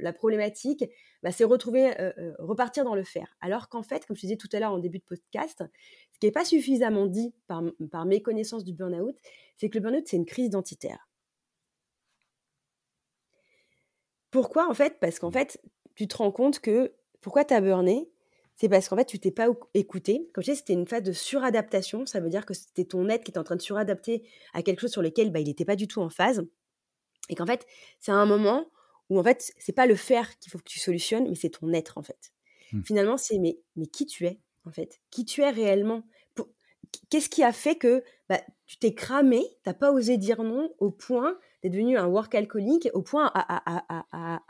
la problématique, bah, c'est retrouver, repartir dans le faire. Alors qu'en fait, comme je te disais tout à l'heure en début de podcast, ce qui n'est pas suffisamment dit par, par mes connaissances du burn-out, c'est que le burn-out, c'est une crise identitaire. Pourquoi en fait? Parce qu'en fait, tu te rends compte que pourquoi tu as burné? C'est parce qu'en fait, tu t'es pas écouté. Comme je disais, c'était une phase de suradaptation. Ça veut dire que c'était ton être qui était en train de suradapter à quelque chose sur lequel bah, il n'était pas du tout en phase. Et qu'en fait, c'est un moment où en fait, c'est pas le faire qu'il faut que tu solutionnes, mais c'est ton être en fait. Mmh. Finalement, c'est mais, mais qui tu es en fait, qui tu es réellement? Qu'est-ce qui a fait que bah, tu t'es cramé, tu n'as pas osé dire non au point d'être devenu un work alcoolique, au point à, à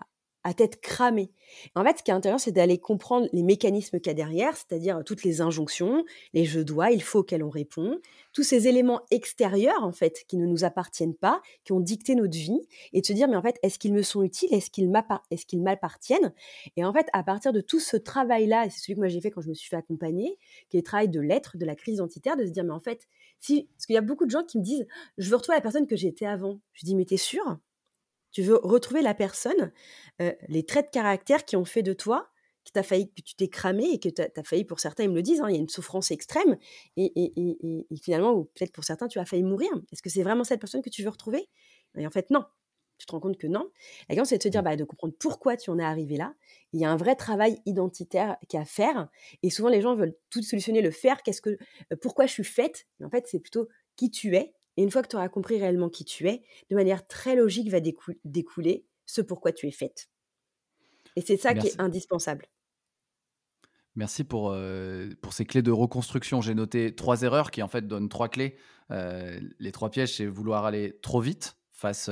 tête cramée. En fait, ce qui est intéressant, c'est d'aller comprendre les mécanismes qu'il y a derrière, c'est-à-dire toutes les injonctions, les je dois, il faut qu'elles on répond, tous ces éléments extérieurs, en fait, qui ne nous appartiennent pas, qui ont dicté notre vie, et de se dire, mais en fait, est-ce qu'ils me sont utiles, est-ce qu'ils m'appartiennent? Et en fait, à partir de tout ce travail-là, et c'est celui que moi j'ai fait quand je me suis fait accompagner, qui est le travail de l'être, de la crise identitaire, de se dire, mais en fait, si, parce qu'il y a beaucoup de gens qui me disent, je veux retrouver la personne que j'étais avant. Je dis, mais t'es sûr tu veux retrouver la personne, les traits de caractère qui ont fait de toi que, as failli, que tu t'es cramé et que tu as, failli, pour certains, ils me le disent, hein, il y a une souffrance extrême et, finalement, ou peut-être pour certains, tu as failli mourir. Est-ce que c'est vraiment cette personne que tu veux retrouver? Et en fait, non. Tu te rends compte que non. La question, c'est de te dire, mmh. bah, de comprendre pourquoi tu en es arrivé là. Il y a un vrai travail identitaire qui à faire. Et souvent, les gens veulent tout solutionner, le faire. Qu'est-ce que, pourquoi je suis faite? En fait, c'est plutôt qui tu es Et une fois que tu auras compris réellement qui tu es, de manière très logique va découler ce pourquoi tu es faite. Et c'est ça qui est indispensable. Merci pour, pour ces clés de reconstruction. J'ai noté trois erreurs qui en fait donnent trois clés. les trois pièges, c'est vouloir aller trop vite face,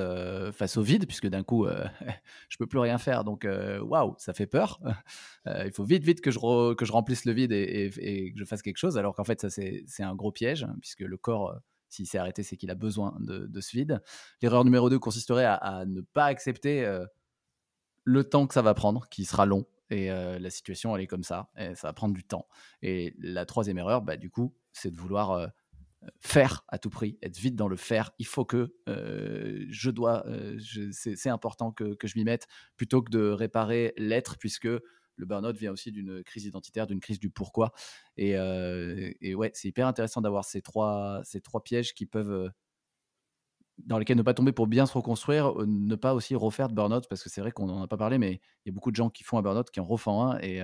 face au vide, puisque d'un coup, <laughs> je peux plus rien faire. Donc, waouh, ça fait peur. <laughs> il faut vite, vite que je, que je remplisse le vide et, que je fasse quelque chose, alors qu'en fait, ça, c'est un gros piège, puisque le corps, s'il s'est arrêté, c'est qu'il a besoin de, ce vide. L'erreur numéro 2 consisterait à, ne pas accepter le temps que ça va prendre, qui sera long, et la situation, elle est comme ça. Et ça va prendre du temps. Et la troisième erreur, bah, du coup, c'est de vouloir faire à tout prix, être vite dans le faire. Il faut que je dois, c'est important que je m'y mette, plutôt que de réparer l'être, puisque le burn-out vient aussi d'une crise identitaire, d'une crise du pourquoi. Et, et ouais, c'est hyper intéressant d'avoir ces trois, pièges qui peuvent dans lesquels ne pas tomber pour bien se reconstruire, ne pas aussi refaire de burn-out, parce que c'est vrai qu'on n'en a pas parlé, mais il y a beaucoup de gens qui font un burn-out, qui en refont un, et,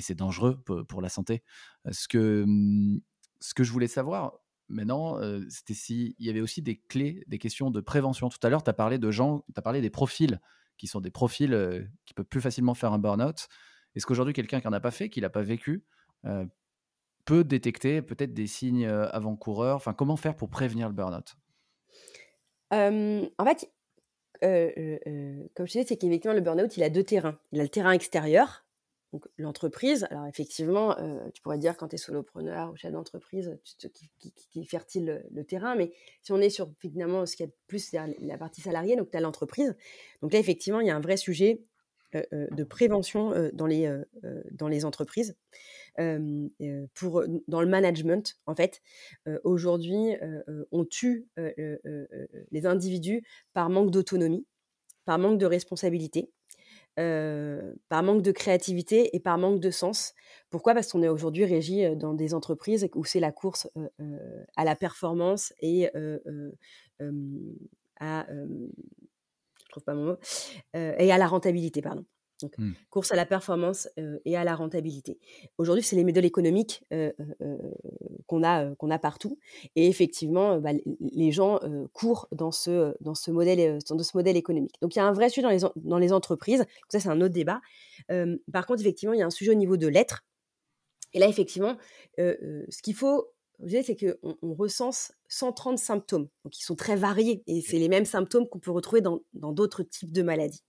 c'est dangereux pour, la santé. Ce que, mmh, ce que je voulais savoir maintenant, c'était s'il y avait aussi des clés, des questions de prévention. Tout à l'heure, tu as parlé de gens, tu as parlé des profils, qui sont des profils qui peuvent plus facilement faire un burn-out. Est-ce qu'aujourd'hui, quelqu'un qui n'en a pas fait, qui l'a pas vécu, peut détecter peut-être des signes avant-coureurs? Enfin, comment faire pour prévenir le burn-out? En fait, comme je disais, c'est qu'effectivement, le burn-out, il a deux terrains. Il a le terrain extérieur, donc l'entreprise. Alors effectivement, tu pourrais dire quand tu es solopreneur ou chef d'entreprise, qui, qui, fertile le, terrain, mais si on est sur finalement ce qui est plus la partie salariée, donc tu as l'entreprise. Donc là, effectivement, il y a un vrai sujet de prévention dans, les, dans les entreprises pour, dans le management, en fait, aujourd'hui, on tue les individus par manque d'autonomie, par manque de responsabilité, par manque de créativité et par manque de sens. Pourquoi? Parce qu'on est aujourd'hui régi dans des entreprises où c'est la course à la performance et à trouve pas mon mot et à la rentabilité pardon. Donc, mmh. course à la performance et à la rentabilité. Aujourd'hui, c'est les modèles économiques qu'on a, qu'on a partout. Et effectivement, bah, les gens courent dans ce, dans, ce modèle, dans ce modèle économique. Donc, il y a un vrai sujet dans les, dans les entreprises. ça, c'est un autre débat. par contre, effectivement, il y a un sujet au niveau de l'être. Et là, effectivement, ce qu'il faut c'est qu'on on recense 130 symptômes, donc ils sont très variés, et c'est les mêmes symptômes qu'on peut retrouver dans d'autres types de maladies.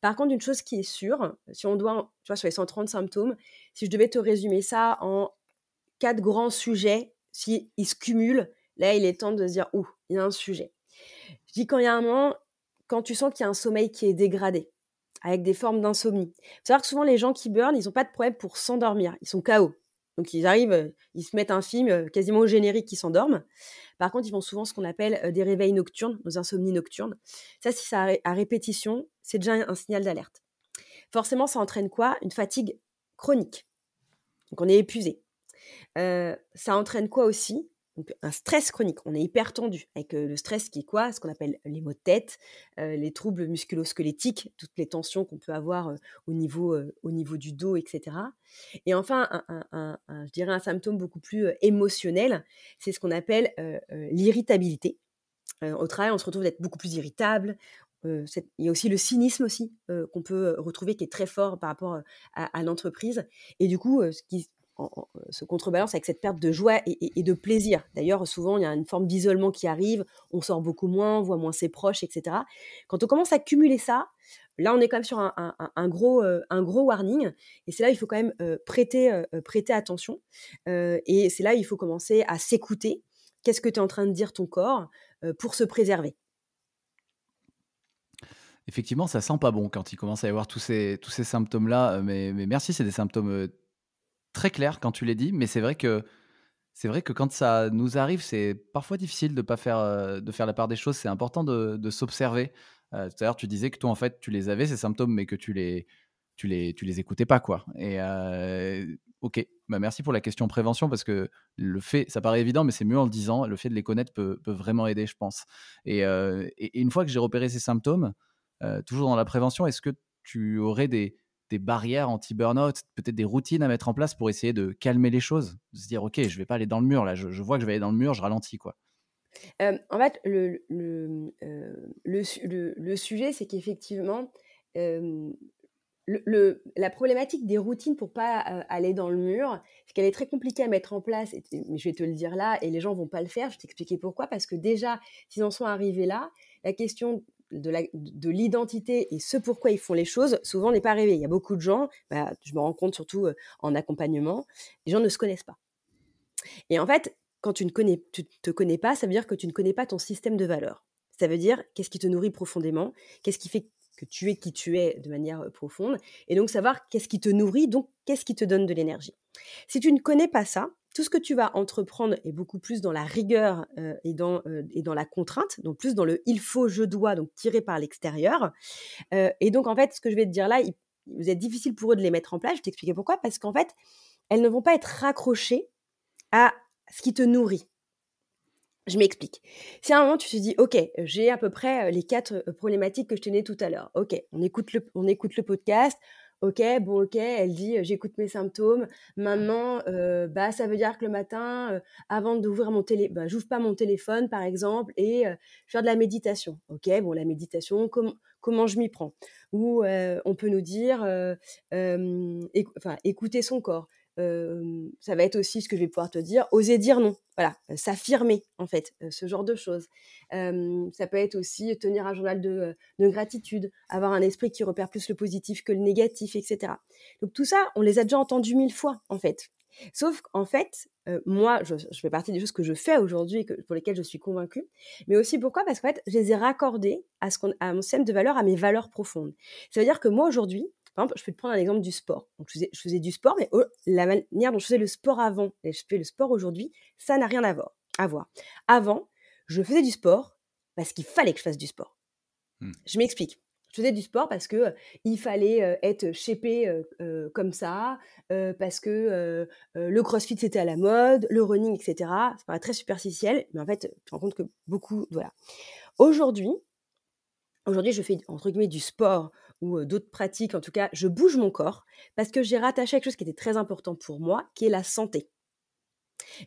Par contre, une chose qui est sûre, si on doit, tu vois, sur les 130 symptômes, si je devais te résumer ça en quatre grands sujets, s'ils se cumulent, là, il est temps de se dire, ouh, il y a un sujet. Je dis quand il y a un moment, quand tu sens qu'il y a un sommeil qui est dégradé, avec des formes d'insomnie. Il faut savoir que souvent, les gens qui burn, ils n'ont pas de problème pour s'endormir. Ils sont KO. Donc, ils arrivent, ils se mettent un film quasiment au générique qui s'endorment. Par contre, ils font souvent ce qu'on appelle des réveils nocturnes, des insomnies nocturnes. Ça, si ça à répétition, c'est déjà un signal d'alerte. Forcément, ça entraîne quoi? Une fatigue chronique. Donc, on est épuisé. ça entraîne quoi aussi? Donc, un stress chronique. On est hyper tendu avec le stress qui est quoi? Ce qu'on appelle les maux de tête, les troubles musculo-squelettiques, toutes les tensions qu'on peut avoir au, niveau, au niveau du dos, etc. Et enfin, je dirais un symptôme beaucoup plus émotionnel, c'est ce qu'on appelle l'irritabilité. au travail, on se retrouve d'être beaucoup plus irritable. il y a aussi le cynisme aussi qu'on peut retrouver qui est très fort par rapport à, à l'entreprise. Et du coup, ce qui se contrebalance avec cette perte de joie et, de plaisir. D'ailleurs, souvent, il y a une forme d'isolement qui arrive, on sort beaucoup moins, on voit moins ses proches, etc. Quand on commence à cumuler ça, là, on est quand même sur un, gros, euh, un gros warning. Et c'est là il faut quand même euh, prêter, euh, attention. et c'est là il faut commencer à s'écouter. Qu'est-ce que tu es en train de dire ton corps pour se préserver? Effectivement, ça sent pas bon quand il commence à y avoir tous ces, tous ces symptômes-là. Mais merci, c'est des symptômes très clair quand tu l'as dit, mais c'est vrai que c'est vrai que quand ça nous arrive, c'est parfois difficile de pas faire euh, de faire la part des choses. C'est important de, s'observer. Euh, tout à l'heure, tu disais que toi, en fait, tu les avais ces symptômes, mais que tu les tu les tu les écoutais pas, quoi. Et euh, ok, bah merci pour la question prévention parce que le fait, ça paraît évident, mais c'est mieux en le disant. Le fait de les connaître peut, peut vraiment aider, je pense. Et, et une fois que j'ai repéré ces symptômes, toujours dans la prévention, est-ce que tu aurais des des barrières anti-burnout, peut-être des routines à mettre en place pour essayer de calmer les choses, de se dire ok, je vais pas aller dans le mur là, je, vois que je vais aller dans le mur, je ralentis quoi. en fait, le, le, le, sujet, c'est qu'effectivement, le, la problématique des routines pour pas aller dans le mur, c'est qu'elle est très compliquée à mettre en place. mais je vais te le dire là, et les gens vont pas le faire. Je vais t'expliquer pourquoi. Parce que déjà, s'ils en sont arrivés là, la question de l'identité et ce pourquoi ils font les choses, souvent n'est pas arrivée. Il y a beaucoup de gens, bah, je me rends compte surtout en accompagnement, les gens ne se connaissent pas. Et en fait, quand tu ne connais, tu te connais pas, ça veut dire que tu ne connais pas ton système de valeurs. Ça veut dire qu'est-ce qui te nourrit profondément, qu'est-ce qui fait que tu es qui tu es de manière profonde, et donc savoir qu'est-ce qui te nourrit, donc qu'est-ce qui te donne de l'énergie. Si tu ne connais pas ça, tout ce que tu vas entreprendre est beaucoup plus dans la rigueur et, dans, et dans la contrainte, donc plus dans le il faut, je dois, donc tiré par l'extérieur. et donc en fait, ce que je vais te dire là, il, vous êtes difficile pour eux de les mettre en place. Je t'expliquer pourquoi. Parce qu'en fait, elles ne vont pas être raccrochées à ce qui te nourrit. Je m'explique. Si à un moment tu te dis, ok, j'ai à peu près les quatre problématiques que je tenais tout à l'heure. Ok, on écoute le, on écoute le podcast. Ok, bon, ok, elle dit, j'écoute mes symptômes. Maintenant, bah, ça veut dire que le matin, avant d'ouvrir mon télé, bah, j'ouvre pas mon téléphone, par exemple, et faire de la méditation. Ok, bon, la méditation, comment je m'y prends? Ou on peut nous dire, écouter son corps ça va être aussi ce que je vais pouvoir te dire, oser dire non. Voilà, s'affirmer en fait, ce genre de choses. ça peut être aussi tenir un journal de, gratitude, avoir un esprit qui repère plus le positif que le négatif, etc. Donc tout ça, on les a déjà entendus mille fois en fait. Sauf qu'en fait, moi, je, fais partie des choses que je fais aujourd'hui et pour lesquelles je suis convaincue. Mais aussi pourquoi? Parce qu'en fait, je les ai raccordées à mon système de valeurs, à mes valeurs profondes. Ça veut dire que moi, aujourd'hui, par exemple, je peux te prendre un exemple du sport. Donc, je faisais, du sport, mais la manière dont je faisais le sport avant et je fais le sport aujourd'hui, ça n'a rien à voir. à voir. Avant, je faisais du sport parce qu'il fallait que je fasse du sport. Mmh. Je m'explique. Je faisais du sport parce que il fallait être shapé comme ça, parce que le crossfit c'était à la mode, le running, etc. Ça paraît très superficiel, mais en fait, tu te rends compte que beaucoup, voilà. Aujourd'hui, aujourd'hui, je fais entre guillemets du sport ou d'autres pratiques, en tout cas, je bouge mon corps parce que j'ai rattaché quelque chose qui était très important pour moi, qui est la santé.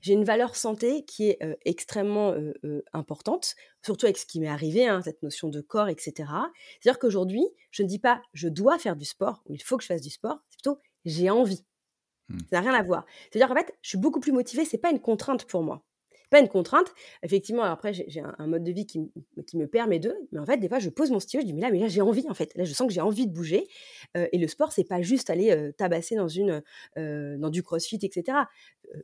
J'ai une valeur santé qui est extrêmement importante, surtout avec ce qui m'est arrivé, hein, cette notion de corps, etc. C'est-à-dire qu'aujourd'hui, je ne dis pas je dois faire du sport ou il faut que je fasse du sport, c'est plutôt j'ai envie. Mmh. Ça n'a rien à voir. C'est-à-dire qu'en fait, je suis beaucoup plus motivée, c'est pas une contrainte pour moi pas une contrainte. Effectivement, après, j'ai un, mode de vie qui, me permet de, mais en fait, des fois, je pose mon stylo, je dis, mais là, mais là, j'ai envie, en fait. Là, je sens que j'ai envie de bouger. Euh, et le sport, c'est pas juste aller euh, tabasser dans, une, euh, dans du crossfit, etc.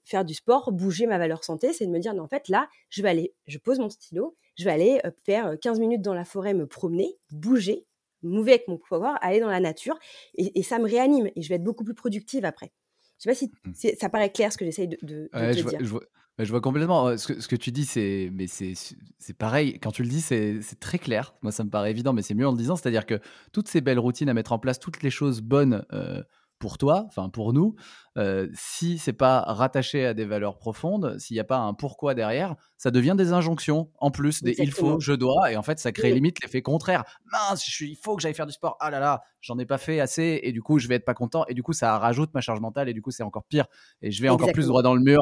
faire du sport, bouger ma valeur santé, c'est de me dire, non, en fait, là, je vais aller, je pose mon stylo, je vais aller faire 15 minutes dans la forêt, me promener, bouger, mouver avec mon pouvoir, aller dans la nature, et, ça me réanime, et je vais être beaucoup plus productive après. Je sais pas si mmh. ça paraît clair ce que j'essaye de, de, te dire. Bah, je vois complètement. Ce que, ce que tu dis, c'est mais c'est pareil. Quand tu le dis, c'est très clair. Moi, ça me paraît évident, mais c'est mieux en le disant. C'est-à-dire que toutes ces belles routines à mettre en place, toutes les choses bonnes pour toi, enfin pour nous, euh, si c'est pas rattaché à des valeurs profondes, s'il n'y a pas un pourquoi derrière, ça devient des injonctions en plus, des il faut, je dois, et en fait ça crée limite l'effet contraire. Mince, je suis, il faut que j'aille faire du sport. Ah là là, j'en ai pas fait assez, et du coup je vais être pas content, et du coup ça rajoute ma charge mentale, et du coup c'est encore pire, et je vais encore plus droit dans le mur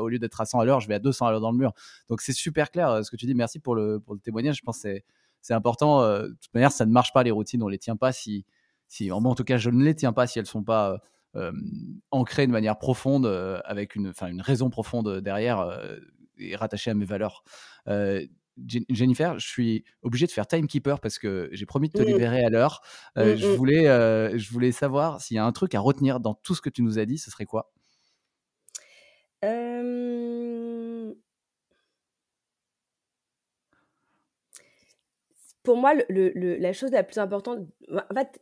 au lieu d'être à 100 à l'heure, je vais à 200 à l'heure dans le mur. Donc c'est super clair euh, ce que tu dis. Merci pour le pour le témoignage. Je pense que c'est important. Euh, de toute manière, ça ne marche pas les routines, on les tient pas si si, en tout cas, je ne les tiens pas si elles ne sont pas euh, ancrées de manière profonde, euh, avec une, une raison profonde derrière euh, et rattachée à mes valeurs. Jennifer, je suis obligé de faire timekeeper parce que j'ai promis de te mmh. libérer à l'heure. Mmh, je, mmh. voulais, je voulais savoir s'il y a un truc à retenir dans tout ce que tu nous as dit, ce serait quoi? Pour moi, le, la chose la plus importante, en fait,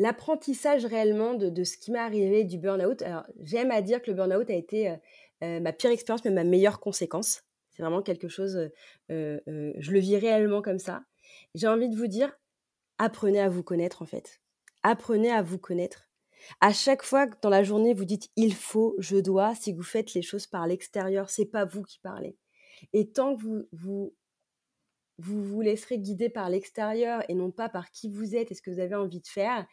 l'apprentissage réellement de, ce qui m'est arrivé du burn-out. Alors, j'aime à dire que le burn-out a été euh, euh, ma pire expérience, mais ma meilleure conséquence. C'est vraiment quelque chose, euh, je le vis réellement comme ça. J'ai envie de vous dire, apprenez à vous connaître en fait. Apprenez à vous connaître. À chaque fois que dans la journée vous dites il faut, je dois, si vous faites les choses par l'extérieur, c'est pas vous qui parlez. Et tant que vous vous vous vous laisserez guider par l'extérieur et non pas par qui vous êtes et ce que vous avez envie de faire,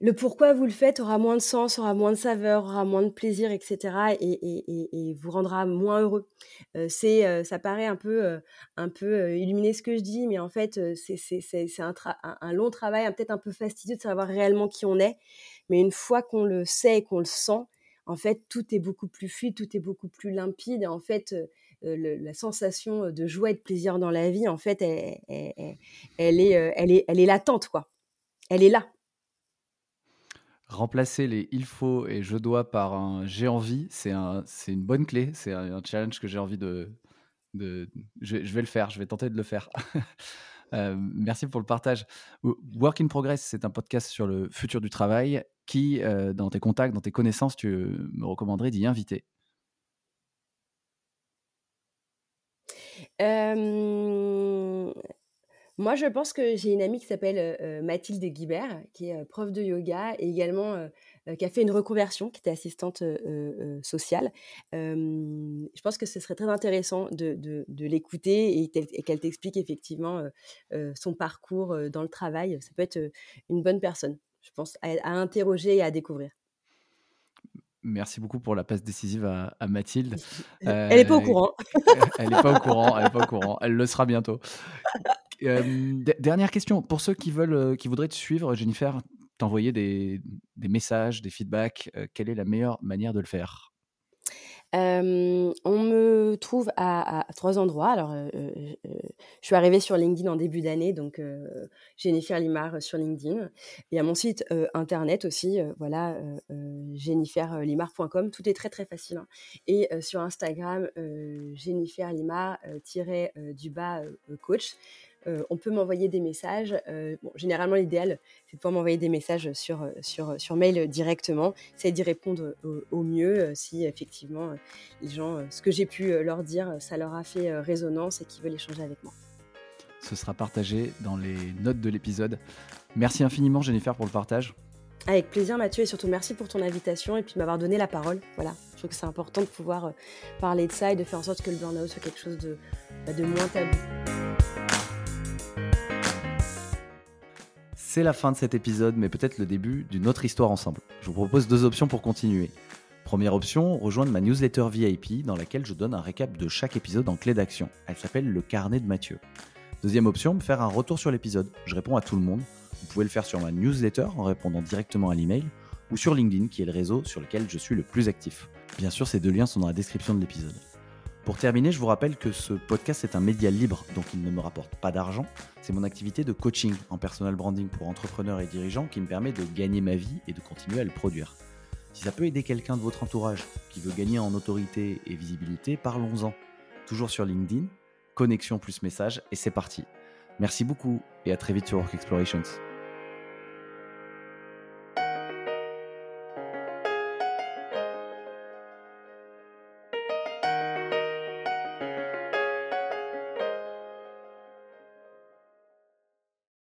le pourquoi vous le faites aura moins de sens, aura moins de saveur, aura moins de plaisir, etc. et, et, et, vous rendra moins heureux. Euh, c'est, euh, ça paraît un peu, euh, un peu illuminer ce que je dis, mais en fait, c'est, c'est un, un, long travail, peut-être un peu fastidieux de savoir réellement qui on est. Mais une fois qu'on le sait et qu'on le sent, en fait, tout est beaucoup plus fluide, tout est beaucoup plus limpide. Et en fait, la sensation de joie et de plaisir dans la vie, en fait, elle, elle, est, elle, est, elle est latente, quoi. Elle est là. Remplacer les il faut et je dois par un j'ai envie, c'est un, une bonne clé. C'est un, challenge que j'ai envie de. de je, vais le faire, je vais tenter de le faire. <laughs> Euh, merci pour le partage. Work in Progress, c'est un podcast sur le futur du travail. Qui, euh, dans tes contacts, dans tes connaissances, tu me recommanderais d'y inviter moi, je pense que j'ai une amie qui s'appelle Mathilde Guibert, qui est prof de yoga et également qui a fait une reconversion, qui était assistante sociale. je pense que ce serait très intéressant de, l'écouter et, qu'elle t'explique effectivement son parcours dans le travail. Ça peut être une bonne personne, je pense, à, interroger et à découvrir. Merci beaucoup pour la passe décisive à, Mathilde. elle n'est <laughs> pas au courant. elle n'est pas au courant. Elle n'est pas au courant. Elle le sera bientôt dernière question. Pour ceux qui, veulent, qui voudraient te suivre, Jennifer, t'envoyer des, des messages, des feedbacks, quelle est la meilleure manière de le faire? On me trouve à, trois endroits. Alors, je suis arrivée sur LinkedIn en début d'année, donc Jennifer Limar sur LinkedIn. Il y a mon site internet aussi, voilà, jenniferlimar.com. Tout est très très facile. Hein. Et sur Instagram, Jennifer Limar-du bas coach. Euh, on peut m'envoyer des messages. Euh, généralement, l'idéal, c'est de pouvoir m'envoyer des messages sur, euh, sur, sur mail directement. C'est d'y répondre au, mieux si effectivement les gens, ce que j'ai pu leur dire, ça leur a fait résonance et qu'ils veulent échanger avec moi. Ce sera partagé dans les notes de l'épisode. Merci infiniment, Jennifer, pour le partage. Avec plaisir, Mathieu, et surtout merci pour ton invitation et puis m'avoir donné la parole. Voilà, je trouve que c'est important de pouvoir parler de ça et de faire en sorte que le burn-out soit quelque chose de, bah, de moins tabou. C'est la fin de cet épisode, mais peut-être le début d'une autre histoire ensemble. Je vous propose deux options pour continuer. Première option, rejoindre ma newsletter VIP dans laquelle je donne un récap de chaque épisode en clé d'action. Elle s'appelle Le Carnet de Mathieu. Deuxième option, faire un retour sur l'épisode. Je réponds à tout le monde. Vous pouvez le faire sur ma newsletter en répondant directement à l'email ou sur LinkedIn qui est le réseau sur lequel je suis le plus actif. Bien sûr, ces deux liens sont dans la description de l'épisode. Pour terminer, je vous rappelle que ce podcast est un média libre, donc il ne me rapporte pas d'argent. C'est mon activité de coaching en personal branding pour entrepreneurs et dirigeants qui me permet de gagner ma vie et de continuer à le produire. Si ça peut aider quelqu'un de votre entourage qui veut gagner en autorité et visibilité, parlons-en. Toujours sur LinkedIn, connexion plus message, et c'est parti. Merci beaucoup et à très vite sur Work Explorations.